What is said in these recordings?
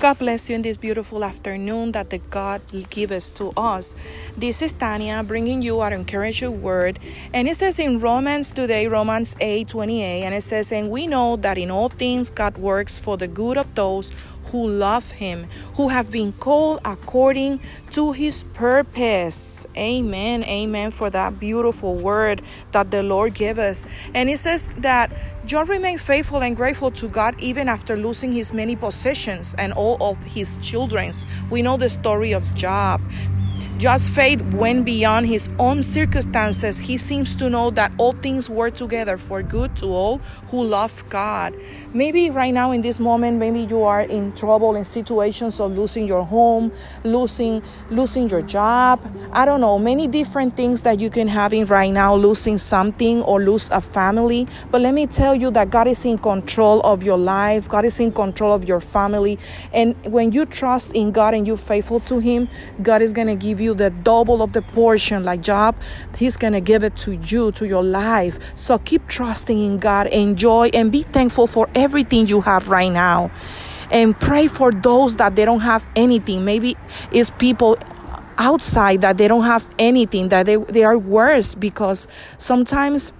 God bless you in this beautiful afternoon that the God gives to us. This is Tanya bringing you our encouraging word. And it says in Romans today, Romans 8 28, and it says, And we know that in all things God works for the good of those who love him, who have been called according to his purpose. Amen. Amen for that beautiful word that the Lord gave us. And it says that Job remained faithful and grateful to God even after losing his many possessions and all of his children's. We know the story of Job. Job's faith went beyond his own circumstances. He seems to know that all things work together for good to all who love God. Maybe right now in this moment, maybe you are in trouble in situations of losing your home, losing losing your job. I don't know, many different things that you can have in right now, losing something or lose a family. But let me tell you that God is in control of your life. God is in control of your family. And when you trust in God and you're faithful to Him, God is gonna give you you the double of the portion like Job, He's to give it to you, to your life. So keep trusting in God, enjoy, and be thankful for everything you have right now. And pray for those that they don't have anything. Maybe it's people outside that they don't have anything, that they, they are worse because sometimes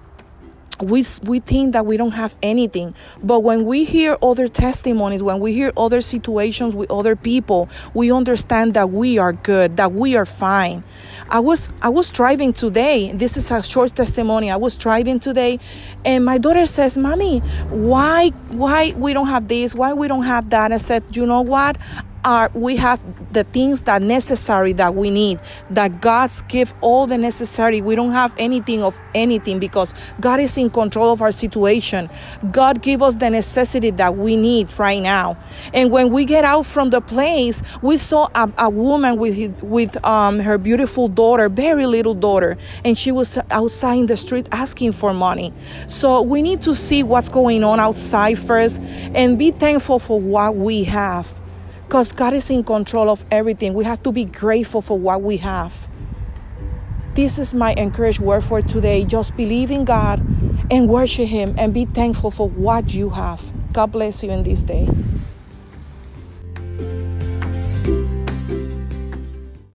we we think that we don't have anything. But when we hear other testimonies when we hear other situations with other people we understand that we are good that we are fine. I was i was driving today. This is a short testimony. I was driving today and my daughter says mommy why why we don't have this? Why we don't have that? I said you know what are we have the things that necessary that we need that god's give all the necessary. We don't have anything of anything because god is in control of our situation. God give us the necessity that we need right now. And when we get out from the place we saw a, a woman with with um, her beautiful daughter very little daughter and she was outside in the street asking for money. So we need to see what's going on outside first and be thankful for what we have because God is in control of everything. We have to be grateful for what we have. This is my encouraged word for today. Just believe in God and worship Him and be thankful for what you have. God bless you in this day.